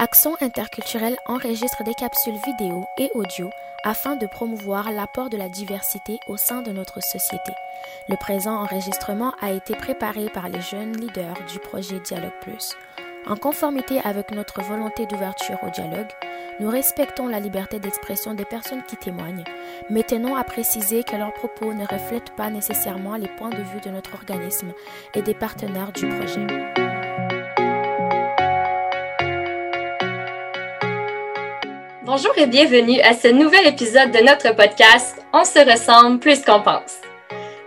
Action interculturelle enregistre des capsules vidéo et audio afin de promouvoir l'apport de la diversité au sein de notre société. Le présent enregistrement a été préparé par les jeunes leaders du projet Dialogue Plus. En conformité avec notre volonté d'ouverture au dialogue, nous respectons la liberté d'expression des personnes qui témoignent, mais tenons à préciser que leurs propos ne reflètent pas nécessairement les points de vue de notre organisme et des partenaires du projet. Bonjour et bienvenue à ce nouvel épisode de notre podcast On se ressemble plus qu'on pense.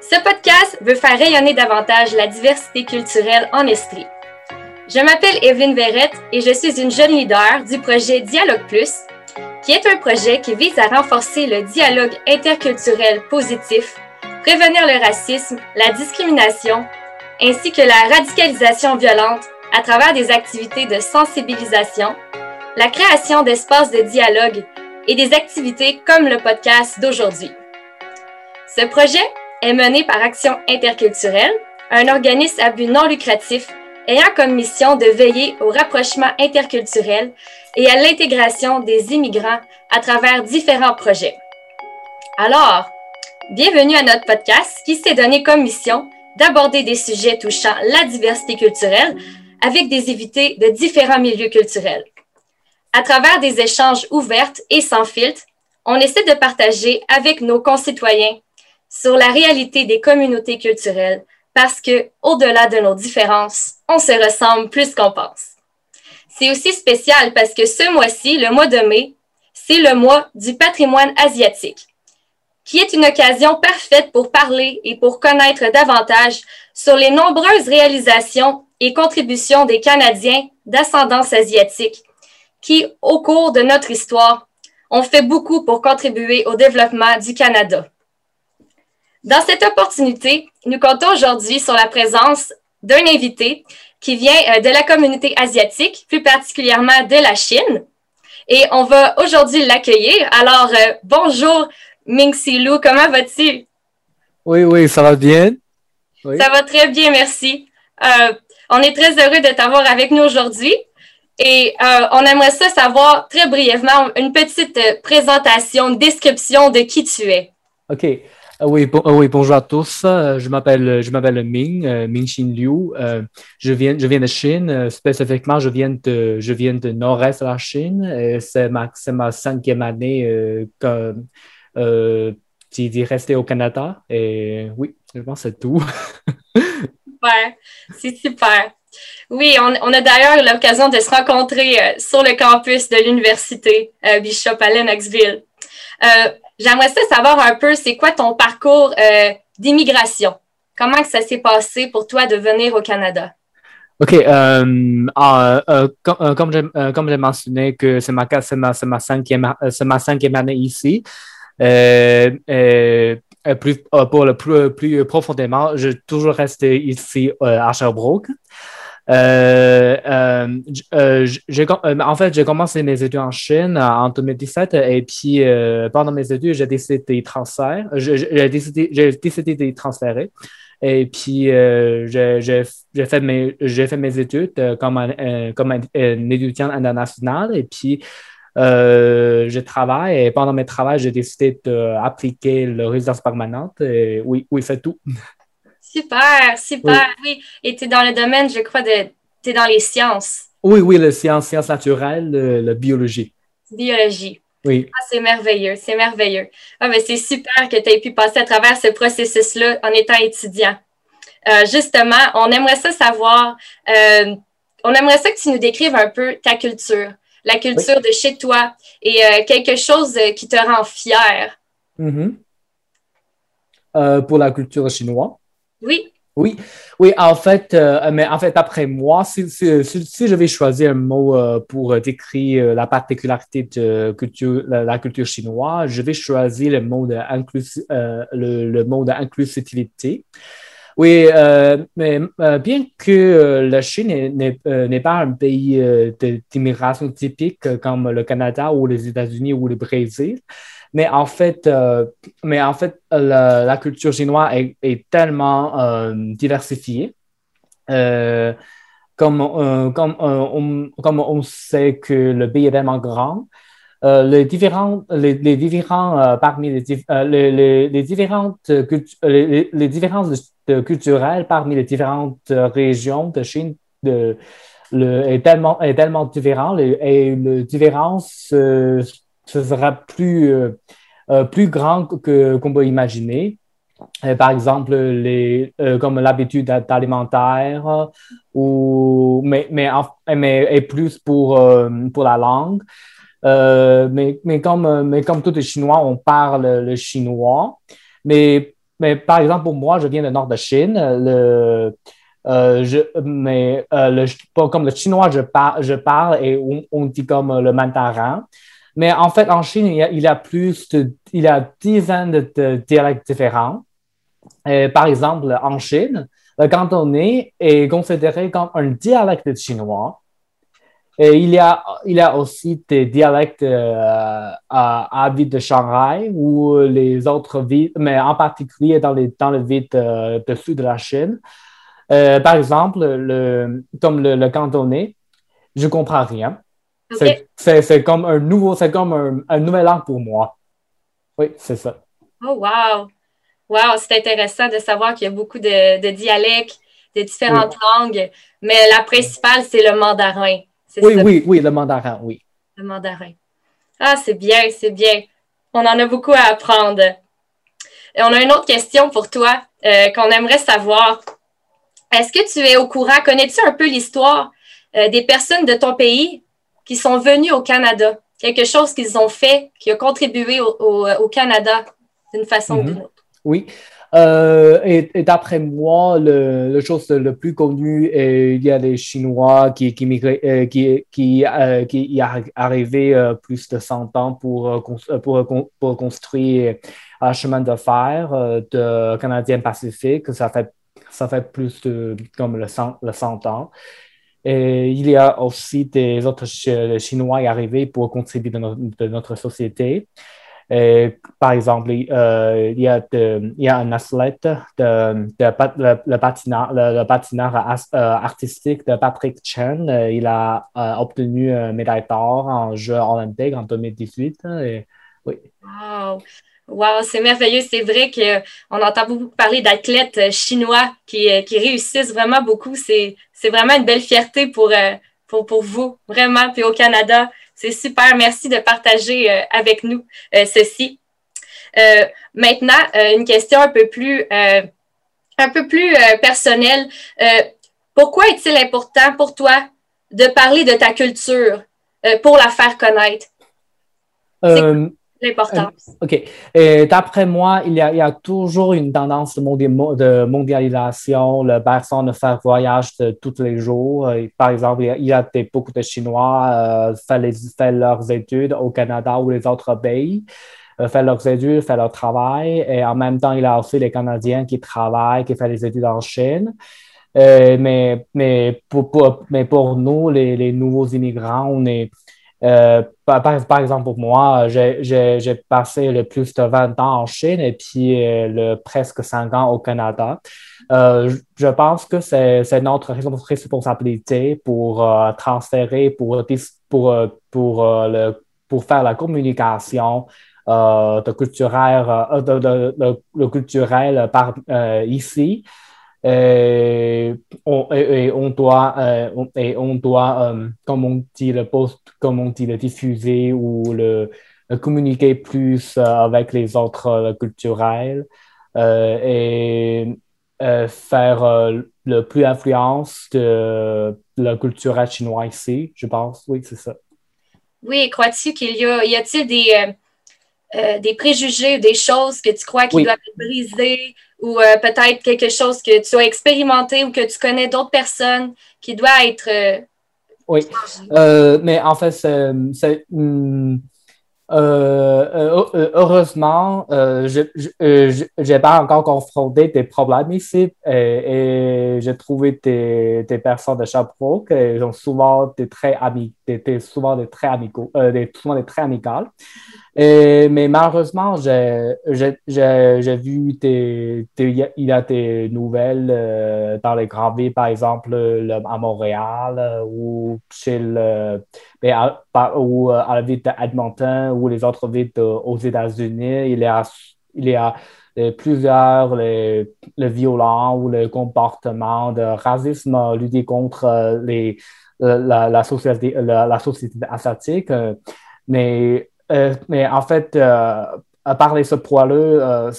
Ce podcast veut faire rayonner davantage la diversité culturelle en Estrie. Je m'appelle Evelyne Verrette et je suis une jeune leader du projet Dialogue Plus, qui est un projet qui vise à renforcer le dialogue interculturel positif, prévenir le racisme, la discrimination, ainsi que la radicalisation violente à travers des activités de sensibilisation, la création d'espaces de dialogue et des activités comme le podcast d'aujourd'hui. Ce projet est mené par Action interculturelle, un organisme à but non lucratif ayant comme mission de veiller au rapprochement interculturel et à l'intégration des immigrants à travers différents projets. Alors, bienvenue à notre podcast qui s'est donné comme mission d'aborder des sujets touchant la diversité culturelle avec des invités de différents milieux culturels. À travers des échanges ouverts et sans filtre, on essaie de partager avec nos concitoyens sur la réalité des communautés culturelles parce que, au-delà de nos différences, on se ressemble plus qu'on pense. C'est aussi spécial parce que ce mois-ci, le mois de mai, c'est le mois du patrimoine asiatique, qui est une occasion parfaite pour parler et pour connaître davantage sur les nombreuses réalisations et contributions des Canadiens d'ascendance asiatique qui, au cours de notre histoire, ont fait beaucoup pour contribuer au développement du Canada. Dans cette opportunité, nous comptons aujourd'hui sur la présence d'un invité qui vient euh, de la communauté asiatique, plus particulièrement de la Chine. Et on va aujourd'hui l'accueillir. Alors, euh, bonjour Ming Si Lu, comment vas-tu? Oui, oui, ça va bien. Ça va très bien, merci. Euh, on est très heureux de t'avoir avec nous aujourd'hui. Et euh, on aimerait ça savoir très brièvement une petite euh, présentation, une description de qui tu es. OK. Euh, oui, oui, bonjour à tous. Je m'appelle, je m'appelle Ming, Ming Xin Liu. je, viens, je viens de Chine. spécifiquement, je viens de, je viens de nord-est de la Chine. c'est, ma, c'est ma cinquième année que j'ai resté au Canada. Et oui, je pense que c'est tout. super. C'est super. Oui, on, a d'ailleurs l'occasion de se rencontrer euh, sur le campus de l'université euh, Bishop à Lennoxville. Euh, j'aimerais savoir un peu, c'est quoi ton parcours d'immigration? Comment ça s'est passé pour toi de venir au Canada? OK. Ah, comme, comme j'ai mentionné que c'est ma, cinquième, année ici. plus, pour le plus, plus profondément, toujours resté ici à Sherbrooke. Euh, euh, euh, en fait, j'ai commencé mes études en Chine en 2017 et puis pendant mes études, j'ai décidé de transférer. J'ai décidé, de transférer. Et puis, j'ai fait, mes, études comme un, comme un, étudiant international. Et puis, je travaille et pendant mes travaux, j'ai décidé d'appliquer le résidence permanente. Et oui, oui, c'est tout. Super, super, oui. Et tu es dans le domaine, je crois, de. Tu es dans les sciences. Oui, oui, les sciences, sciences naturelles, la biologie. Biologie. Oui. Ah, c'est merveilleux, c'est merveilleux. Ah, mais c'est super que tu aies pu passer à travers ce processus-là en étant étudiant. Euh, justement, on aimerait ça savoir, euh, on aimerait ça que tu nous décrives un peu ta culture, la culture de chez toi et euh, quelque chose qui te rend fier. Mm-hmm. pour la culture chinoise. Oui. Oui, oui, en fait, euh, mais en fait, après moi, si, je vais choisir un mot euh, pour décrire euh, la particularité de la, culture chinoise, je vais choisir le mot de, le, le mot d'inclusivité. Oui, mais bien que la Chine n'est pas un pays d'immigration typique comme le Canada ou les États-Unis ou le Brésil, mais en fait, euh, mais en fait la, culture chinoise est, tellement euh, diversifiée. Euh, comme, comme, on, comme on sait que le pays est tellement grand, les différents, les, les différents parmi les, les, les, différentes les, les, différences culturelles parmi les différentes régions de Chine de, le, est, tellement, est tellement différent et la différence ce sera plus, plus grand que, qu'on peut imaginer. Euh, par exemple, les, euh, comme l'habitude alimentaire, ou, mais, mais, mais et plus pour, euh, pour la langue. mais, mais, comme, mais comme tous les Chinois, on parle le chinois. Mais, mais par exemple, pour moi, je viens du nord de Chine. Le, je, mais le, comme le chinois, je, par, je parle et on, dit comme le mandarin. Mais en fait, en Chine, il y a, plus de, il y a dizaines de dialectes différents. Euh, par exemple, en Chine, le cantonais est considéré comme un dialecte chinois. Il y a, il y a aussi des dialectes euh, à, à ville de Shanghai ou les autres villes, mais en particulier dans, les, dans le ville de, sud de la Chine. Euh, par exemple, le, comme le, cantonais, je comprends rien. C'est comme un nouveau, c'est comme un, un nouvel langue pour moi. Oui, c'est ça. Oh, wow! Wow, c'est intéressant de savoir qu'il y a beaucoup de, dialectes, de différentes langues, mais la principale, c'est le mandarin. Oui, oui, oui, le mandarin, oui. Le mandarin. Ah, c'est bien, c'est bien. On en a beaucoup à apprendre. Et on a une autre question pour toi euh, qu'on aimerait savoir. Est-ce que tu es au courant, connais-tu un peu l'histoire euh, des personnes de ton pays qui sont venues au Canada? Quelque chose qu'ils ont fait qui a contribué au, Canada d'une façon ou d'une mm-hmm. autre? Oui. Euh, et, d'après moi, le, chose le plus connu, il y a des Chinois qui, qui, euh, qui, qui, euh, qui y arrivaient plus de 100 ans pour, pour, pour construire un chemin de fer de Canadien Pacifique. Ça fait, ça fait plus de comme le 100, le 100 ans. Et il y a aussi des autres Chinois qui arrivés pour contribuer de, de notre société par exemple, euh, il, y a il, y a un athlète de, le, patineur, le, patineur euh, artistique de Patrick Chen. Euh, il a obtenu une médaille d'or en Jeux olympiques en 2018. Et, oui. Wow! Wow, c'est merveilleux. C'est vrai qu'on entend beaucoup parler d'athlètes chinois qui, qui, réussissent vraiment beaucoup. C'est vraiment une belle fierté pour, pour, pour vous, vraiment. Puis au Canada, c'est super. Merci de partager euh, avec nous euh, ceci. Euh, maintenant, une question un peu plus, un peu plus personnelle. pourquoi est-il important pour toi de parler de ta culture pour la faire connaître? L'importance. Euh, OK. Et d'après moi, il y, a, toujours une tendance de, mondialisation. Le personne de faire voyage de tous les jours. Euh, par exemple, il y a, des, beaucoup de Chinois euh, font, leurs études au Canada ou les autres pays. Euh, font leurs études, font leur travail. Et en même temps, il y a aussi les Canadiens qui travaillent, qui font les études en Chine. mais, mais, pour, mais pour nous, les nouveaux immigrants, on est euh, par, par, exemple, pour moi, j'ai passé le plus de 20 ans en Chine et puis euh, le, presque 5 ans au Canada. Euh, je pense que c'est notre responsabilité pour transférer, pour, pour, pour, le, pour faire la communication de par, ici. Et on, et, on doit, euh, et on doit euh, comme on dit, le post, comme on dit, le diffuser ou le, communiquer plus euh, avec les autres culturels et faire le plus influence de la culture chinoise ici, je pense. Oui, c'est ça. Oui, crois-tu qu'il y a, y a-t-il des, des préjugés, des choses que tu crois qui doivent être brisées ou euh, peut-être quelque chose que tu as expérimenté ou que tu connais d'autres personnes qui doit être. Euh, oui, euh, mais en fait, c'est. Hmm, heureusement, je n'ai pas encore confronté des problèmes ici et, j'ai trouvé des, personnes de Sherbrooke qui ont souvent des très des, souvent très amicaux, très amicales. Mais malheureusement, j'ai vu tes, il y a tes nouvelles euh, dans les grandes villes, par exemple à Montréal euh, ou chez le, ben, à, ou à la ville d'Edmonton ou les autres villes aux États-Unis. Il y a, il plusieurs les, le violents ou le comportement de racisme lutter contre les, la, société, la, société asiatique. Mais euh, mais en fait, euh, à parler ce poids-là,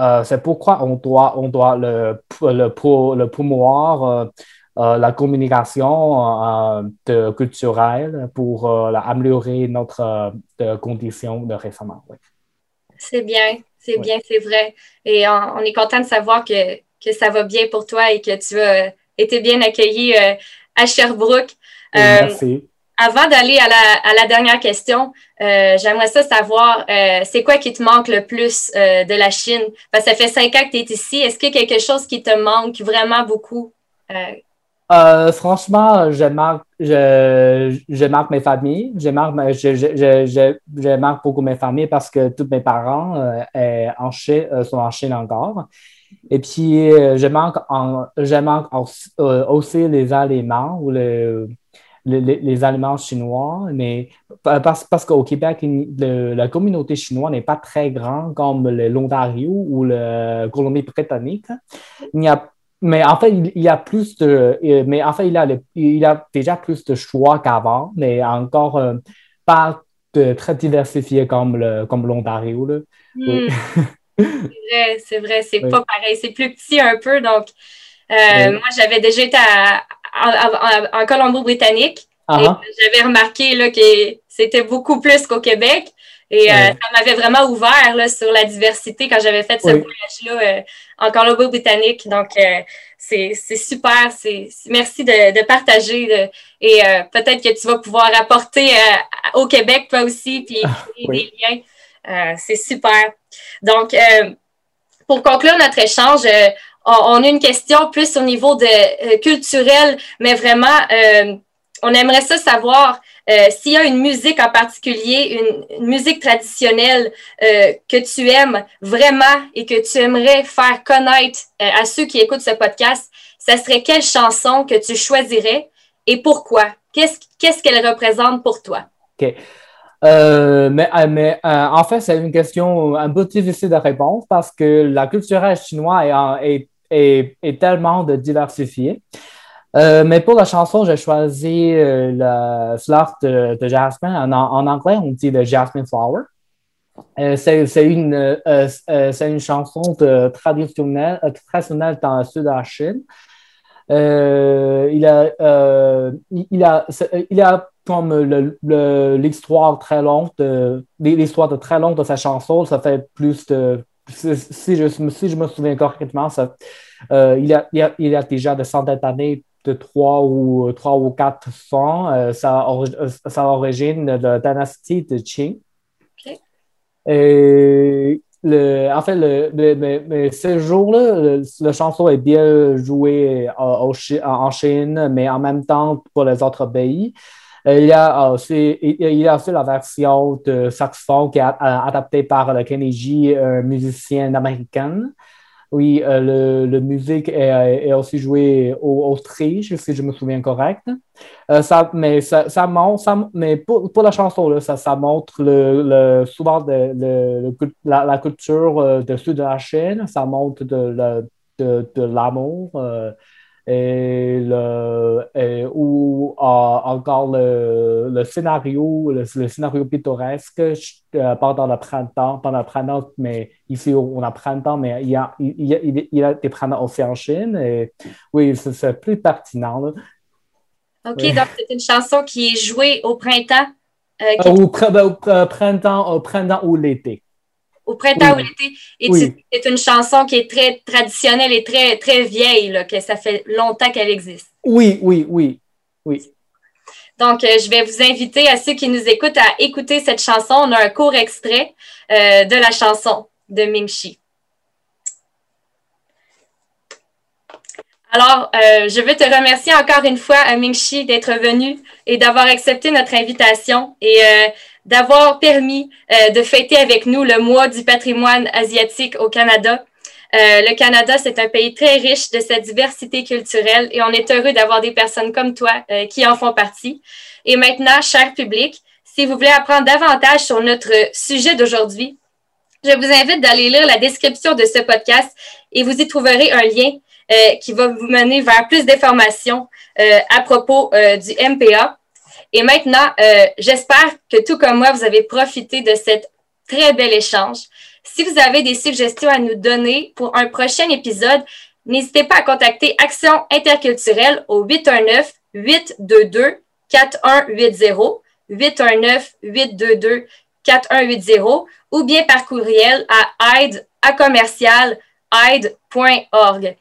euh, c'est pourquoi on doit, on doit le, le, le promouvoir. la communication culturelle pour améliorer notre condition de récemment. C'est bien, c'est bien, c'est vrai. Et on, est content de savoir que, que, ça va bien pour toi et que tu as été bien accueilli à Sherbrooke. merci avant d'aller à la, dernière question, euh, j'aimerais ça savoir, euh, c'est quoi qui te manque le plus euh, de la Chine? Parce que ça fait cinq ans que tu es ici. Est-ce qu'il y a quelque chose qui te manque vraiment beaucoup? franchement, je manque, je, je manque mes familles. Je manque, beaucoup mes familles parce que tous mes parents sont en Chine encore. Et puis, je manque, en, je manque aussi les aliments ou le les, aliments chinois, mais parce, parce qu'au Québec, la communauté chinoise n'est pas très grande comme l'Ontario ou la Colombie-Britannique. mais en fait, il, y a plus de, mais en fait, il a, il a déjà plus de choix qu'avant, mais encore euh, pas très diversifié comme, comme l'Ontario. Hmm. c'est vrai, c'est vrai, c'est pas pareil. C'est plus petit un peu, donc euh, moi, j'avais déjà été à, en, Colombo-Britannique. Ah ah. J'avais remarqué là, que c'était beaucoup plus qu'au Québec. Et euh, ça m'avait vraiment ouvert là, sur la diversité quand j'avais fait ce voyage-là euh, en Colombo-Britannique. Donc, euh, c'est super. Merci de, de partager. et peut-être que tu vas pouvoir apporter au Québec, toi aussi, puis ah, des liens. c'est super. Donc, pour conclure notre échange, on, a une question plus au niveau de euh, culturel, mais vraiment, euh, on aimerait ça savoir euh, s'il y a une musique en particulier, une, musique traditionnelle que tu aimes vraiment et que tu aimerais faire connaître à ceux qui écoutent ce podcast, ça serait quelle chanson que tu choisirais et pourquoi? Qu'est-ce qu'elle représente pour toi? OK. mais, en fait, c'est une question un peu difficile de répondre parce que la culture chinoise est est, tellement de diversifié. Euh, mais pour la chanson, j'ai choisi euh, la fleur de, jasmine. En, anglais, on dit le jasmine flower. Euh, c'est une, une chanson de, traditionnelle, traditionnelle dans le sud de la Chine. il, a, il, a, il a comme l'histoire très longue, l'histoire de très longue de sa chanson. Ça fait plus de si je, si je me souviens correctement, ça, euh, il, a, il, a, il, a, déjà de centaines d'années, de trois ou, trois ou quatre cents. Euh, ça, ça origine de la dynastie de Qing. Et le, en fait, le, le, ce jour-là, le, chanson est bien joué en Chine, mais en même temps pour les autres pays. Euh, il y a aussi, il y a aussi la version de saxophone qui est adaptée par le Kennedy, un musicien américain. Oui, euh, le, musique est, est, aussi joué au Autriche, si je me souviens correct. Euh, ça, mais ça, ça montre, mais pour, pour, la chanson, là, ça, ça montre le, souvent le, la, culture de sud de la Chine, ça montre de, de, de l'amour et, le, ou encore le, le scénario, le, scénario pittoresque euh, pendant le printemps, pendant le printemps, mais ici on a printemps, mais il y a, il y a, il y a des printemps aussi en Chine. Et, oui, c'est plus pertinent. Là. OK, donc c'est une chanson qui est jouée au printemps. Euh, euh, au, printemps, au printemps ou l'été au printemps ou l'été. Et c'est une chanson qui est très traditionnelle et très, très vieille, là, que ça fait longtemps qu'elle existe. Oui, oui, oui, oui. Donc, euh, je vais vous inviter à ceux qui nous écoutent à écouter cette chanson. On a un court extrait euh, de la chanson de Ming Shi. Alors, euh, je veux te remercier encore une fois, Ming Shi, d'être venu et d'avoir accepté notre invitation. Et d'avoir permis de fêter avec nous le mois du patrimoine asiatique au Canada. le Canada, c'est un pays très riche de sa diversité culturelle et on est heureux d'avoir des personnes comme toi qui en font partie. Et maintenant, cher public, si vous voulez apprendre davantage sur notre sujet d'aujourd'hui, je vous invite d'aller lire la description de ce podcast et vous y trouverez un lien euh, qui va vous mener vers plus d'informations euh, à propos euh, du MPA. Et maintenant, j'espère que tout comme moi, vous avez profité de cet très bel échange. Si vous avez des suggestions à nous donner pour un prochain épisode, n'hésitez pas à contacter Action interculturelle au 819 822 4180 819 822 4180 ou bien par courriel à aide à commercial aide.org.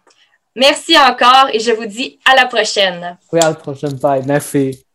Merci encore et je vous dis à la prochaine. Oui, à la prochaine. Bye. Merci.